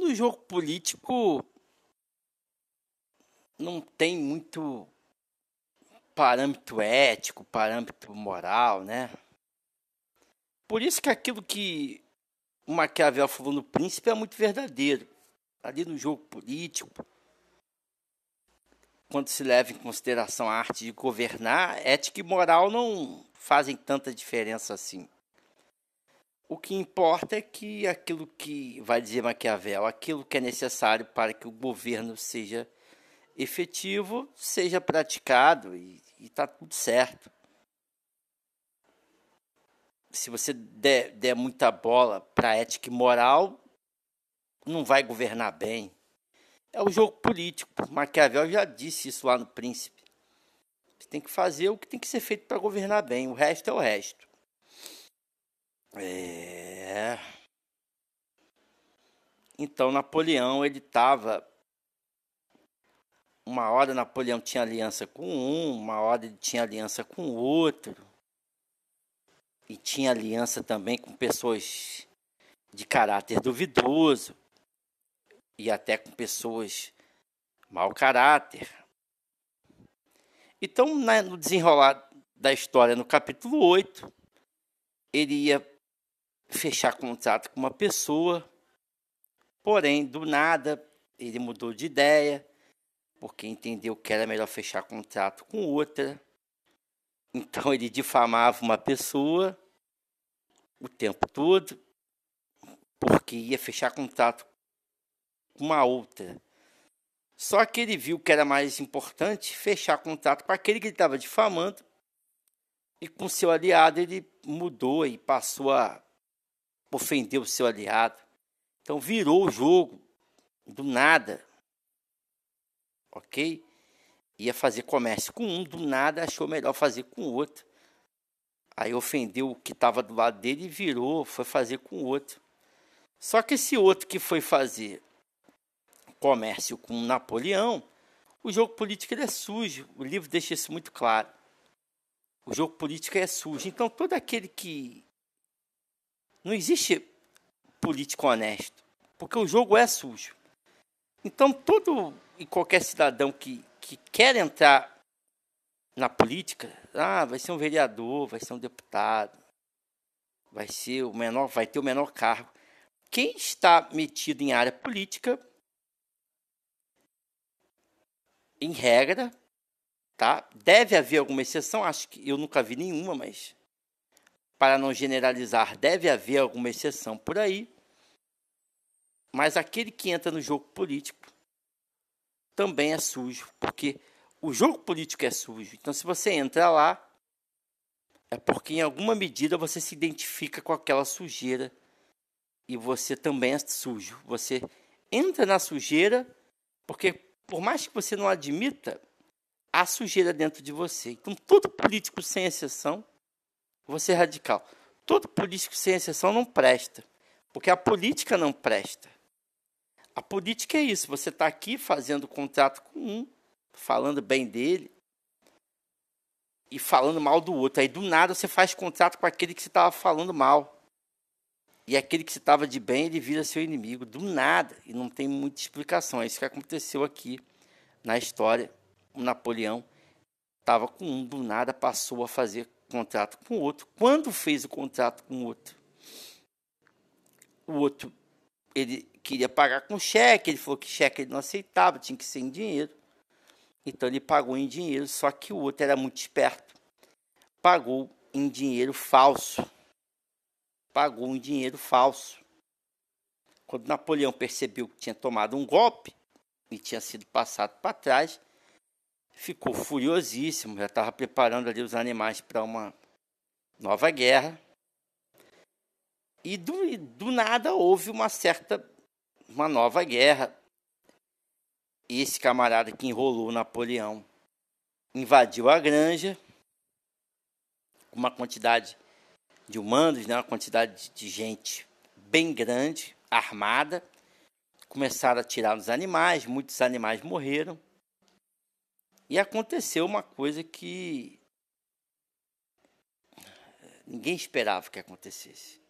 no jogo político não tem muito parâmetro ético, parâmetro moral, né? Por isso que aquilo que o Maquiavel falou no Príncipe é muito verdadeiro. Ali no jogo político, quando se leva em consideração a arte de governar, ética e moral não fazem tanta diferença assim. O que importa é que aquilo que, vai dizer Maquiavel, aquilo que é necessário para que o governo seja efetivo, seja praticado e está tudo certo. Se você der, der muita bola para ética e moral, não vai governar bem. É o jogo político. Maquiavel já disse isso lá no Príncipe. Você tem que fazer o que tem que ser feito para governar bem. O resto é o resto. É. Então Napoleão ele estava uma hora Napoleão tinha aliança com um, uma hora ele tinha aliança com outro. E tinha aliança também com pessoas de caráter duvidoso e até com pessoas mau caráter. Então, no desenrolar da história, no capítulo 8, ele ia fechar contrato com uma pessoa, porém, do nada, ele mudou de ideia, porque entendeu que era melhor fechar contrato com outra. Então, ele difamava uma pessoa o tempo todo, porque ia fechar contrato com uma outra. Só que ele viu que era mais importante fechar contrato com aquele que ele estava difamando, e com seu aliado ele mudou e passou a ofendeu o seu aliado. Então virou o jogo do nada. Ok? Ia fazer comércio com um, do nada achou melhor fazer com o outro. Aí ofendeu o que estava do lado dele e virou, foi fazer com o outro. Só que esse outro que foi fazer comércio com Napoleão, o jogo político é sujo. O livro deixa isso muito claro. O jogo político é sujo. Então todo aquele que não existe político honesto, porque o jogo é sujo. Então, todo e qualquer cidadão que, que quer entrar na política, ah, vai ser um vereador, vai ser um deputado, vai ser o menor, vai ter o menor cargo. Quem está metido em área política, em regra, tá? Deve haver alguma exceção, acho que eu nunca vi nenhuma, mas para não generalizar, deve haver alguma exceção por aí. Mas aquele que entra no jogo político também é sujo, porque o jogo político é sujo. Então, se você entra lá, é porque em alguma medida você se identifica com aquela sujeira e você também é sujo. Você entra na sujeira porque, por mais que você não admita, há sujeira dentro de você. Então, todo político, sem exceção, Vou ser radical. Todo político, sem exceção, não presta. Porque a política não presta. A política é isso. Você está aqui fazendo contrato com um, falando bem dele e falando mal do outro. Aí do nada você faz contrato com aquele que você estava falando mal. E aquele que você estava de bem, ele vira seu inimigo. Do nada. E não tem muita explicação. É isso que aconteceu aqui na história. O Napoleão estava com um, do nada passou a fazer contrato com o outro. Quando fez o contrato com o outro, o outro ele queria pagar com cheque, ele falou que cheque ele não aceitava, tinha que ser em dinheiro. Então ele pagou em dinheiro, só que o outro era muito esperto. Pagou em dinheiro falso. Pagou em dinheiro falso. Quando Napoleão percebeu que tinha tomado um golpe e tinha sido passado para trás, ficou furiosíssimo, já estava preparando ali os animais para uma nova guerra. E do, do nada houve uma certa uma nova guerra. Esse camarada que enrolou Napoleão invadiu a granja com uma quantidade de humanos, né, uma quantidade de gente bem grande, armada. Começaram a tirar os animais, muitos animais morreram. E aconteceu uma coisa que ninguém esperava que acontecesse.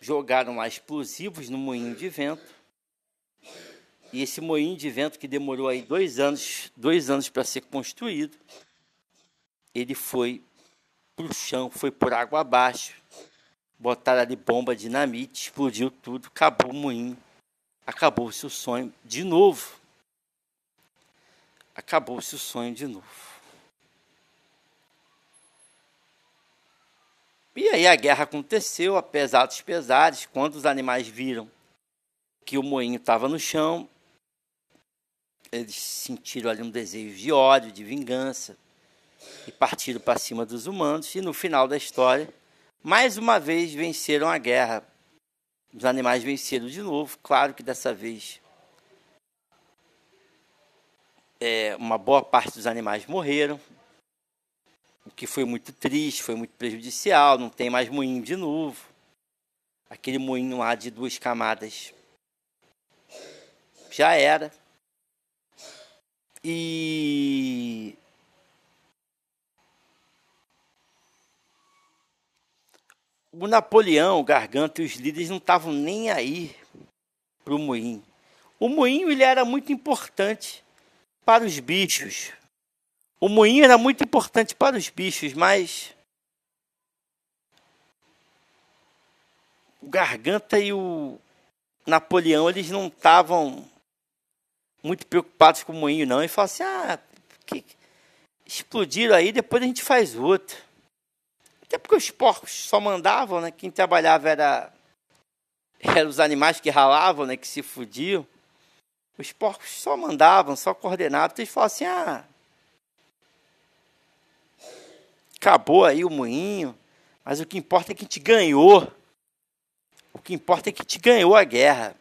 jogaram lá explosivos no moinho de vento. E esse moinho de vento que demorou aí dois anos, dois anos para ser construído, ele foi para o chão, foi por água abaixo. Botaram ali bomba dinamite, explodiu tudo, acabou o moinho. Acabou-se o sonho de novo. Acabou-se o sonho de novo. E aí a guerra aconteceu, apesar dos pesares, quando os animais viram que o moinho estava no chão, eles sentiram ali um desejo de ódio, de vingança, e partiram para cima dos humanos, e no final da história, mais uma vez venceram a guerra. Os animais venceram de novo, claro que dessa vez é, uma boa parte dos animais morreram, o que foi muito triste, foi muito prejudicial, não tem mais moinho de novo. Aquele moinho lá de duas camadas já era. E o Napoleão, o Garganta e os líderes não estavam nem aí para o moinho. O moinho ele era muito importante para os bichos. O moinho era muito importante para os bichos, mas o Garganta e o Napoleão eles não estavam muito preocupados com o moinho, não. E falaram assim: ah, que... explodiram aí, depois a gente faz outro. Até porque os porcos só mandavam, né? Quem trabalhava era, era os animais que ralavam, né? Que se fudiam. Os porcos só mandavam, só coordenavam. Eles falaram assim: ah, acabou aí o moinho, mas o que importa é que a gente ganhou. O que importa é que gente ganhou a guerra.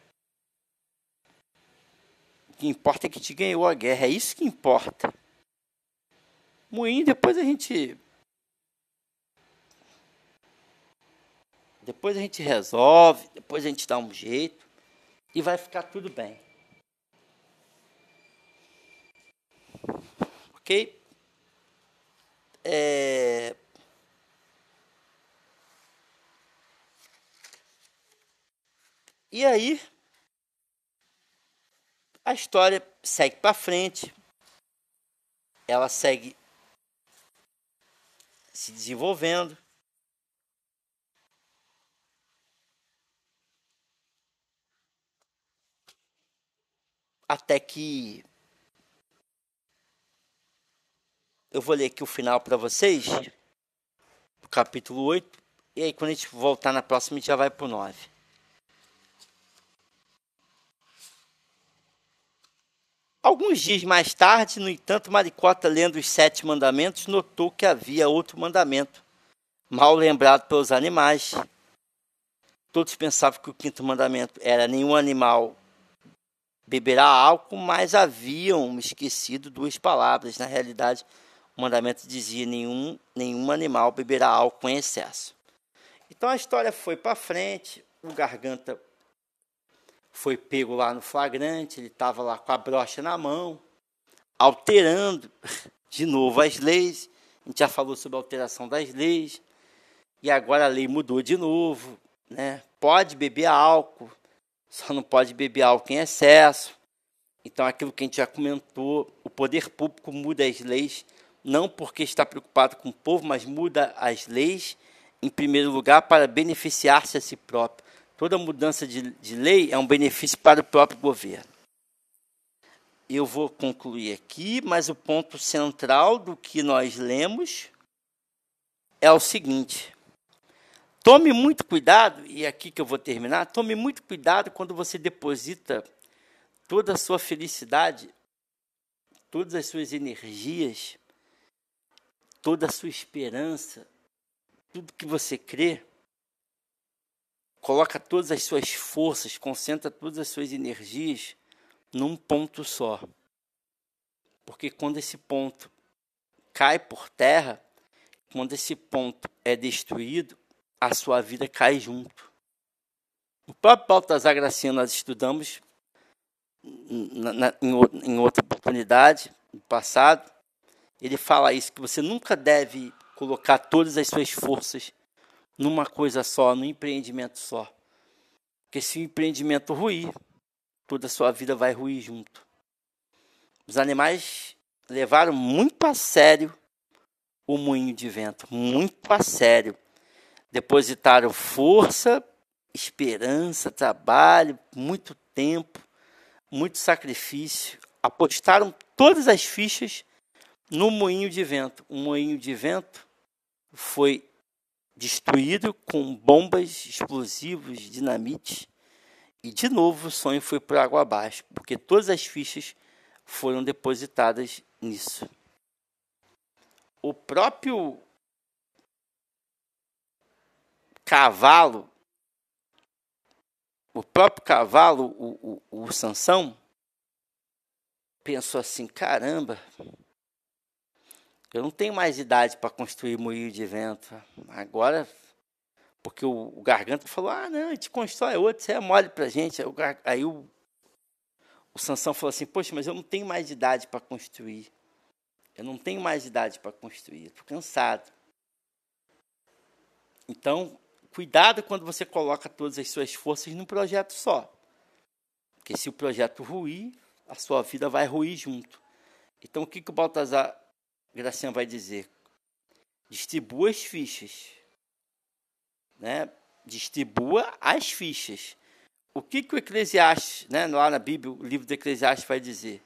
O que importa é que gente ganhou a guerra. É isso que importa. Moinho, depois a gente. Depois a gente resolve, depois a gente dá um jeito e vai ficar tudo bem. Ok? É... E aí, a história segue para frente, ela segue se desenvolvendo. Até que Eu vou ler aqui o final para vocês, capítulo 8, e aí quando a gente voltar na próxima, a gente já vai para o 9. Alguns dias mais tarde, no entanto, Maricota, lendo os sete mandamentos, notou que havia outro mandamento, mal lembrado pelos animais. Todos pensavam que o quinto mandamento era nenhum animal beberá álcool, mas haviam esquecido duas palavras. Na realidade, o mandamento dizia: nenhum, nenhum animal beberá álcool em excesso. Então a história foi para frente, o garganta foi pego lá no flagrante, ele estava lá com a brocha na mão, alterando de novo as leis. A gente já falou sobre a alteração das leis, e agora a lei mudou de novo. Né? Pode beber álcool, só não pode beber álcool em excesso. Então, aquilo que a gente já comentou, o poder público muda as leis não porque está preocupado com o povo, mas muda as leis, em primeiro lugar, para beneficiar-se a si próprio. Toda mudança de, de lei é um benefício para o próprio governo. Eu vou concluir aqui, mas o ponto central do que nós lemos é o seguinte: tome muito cuidado, e é aqui que eu vou terminar, tome muito cuidado quando você deposita toda a sua felicidade, todas as suas energias toda a sua esperança, tudo que você crê, coloca todas as suas forças, concentra todas as suas energias num ponto só. Porque quando esse ponto cai por terra, quando esse ponto é destruído, a sua vida cai junto. O próprio Baltazar Graciano nós estudamos na, na, em, em outra oportunidade, no passado, ele fala isso, que você nunca deve colocar todas as suas forças numa coisa só, num empreendimento só. Porque se o empreendimento ruir, toda a sua vida vai ruir junto. Os animais levaram muito a sério o moinho de vento, muito a sério. Depositaram força, esperança, trabalho, muito tempo, muito sacrifício. Apostaram todas as fichas no moinho de vento. O moinho de vento foi destruído com bombas, explosivos, dinamite. E de novo o sonho foi por água abaixo, porque todas as fichas foram depositadas nisso. O próprio cavalo, o próprio cavalo, o, o, o Sansão, pensou assim: caramba, eu não tenho mais idade para construir moinho de vento. Agora, porque o, o Garganta falou: ah, não, a gente constrói outro, você é mole para gente. Aí, o, aí o, o Sansão falou assim: poxa, mas eu não tenho mais idade para construir. Eu não tenho mais idade para construir, estou cansado. Então, cuidado quando você coloca todas as suas forças num projeto só. Porque se o projeto ruir, a sua vida vai ruir junto. Então, o que, que o Baltazar Graciano vai dizer? Distribua as fichas. Né? Distribua as fichas. O que, que o Eclesiastes, né, lá na Bíblia, o livro do Eclesiastes vai dizer?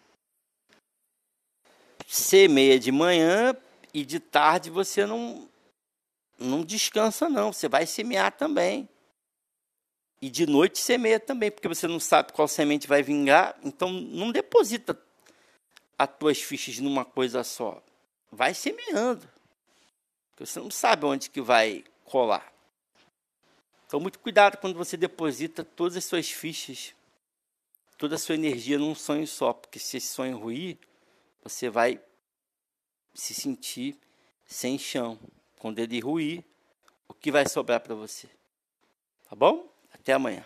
Semeia de manhã e de tarde você não, não descansa, não. Você vai semear também. E de noite semeia também, porque você não sabe qual semente vai vingar. Então não deposita as tuas fichas numa coisa só vai semeando. Porque você não sabe onde que vai colar. Então, muito cuidado quando você deposita todas as suas fichas, toda a sua energia num sonho só. Porque se esse sonho ruir, você vai se sentir sem chão. Quando ele ruir, o que vai sobrar para você? Tá bom? Até amanhã.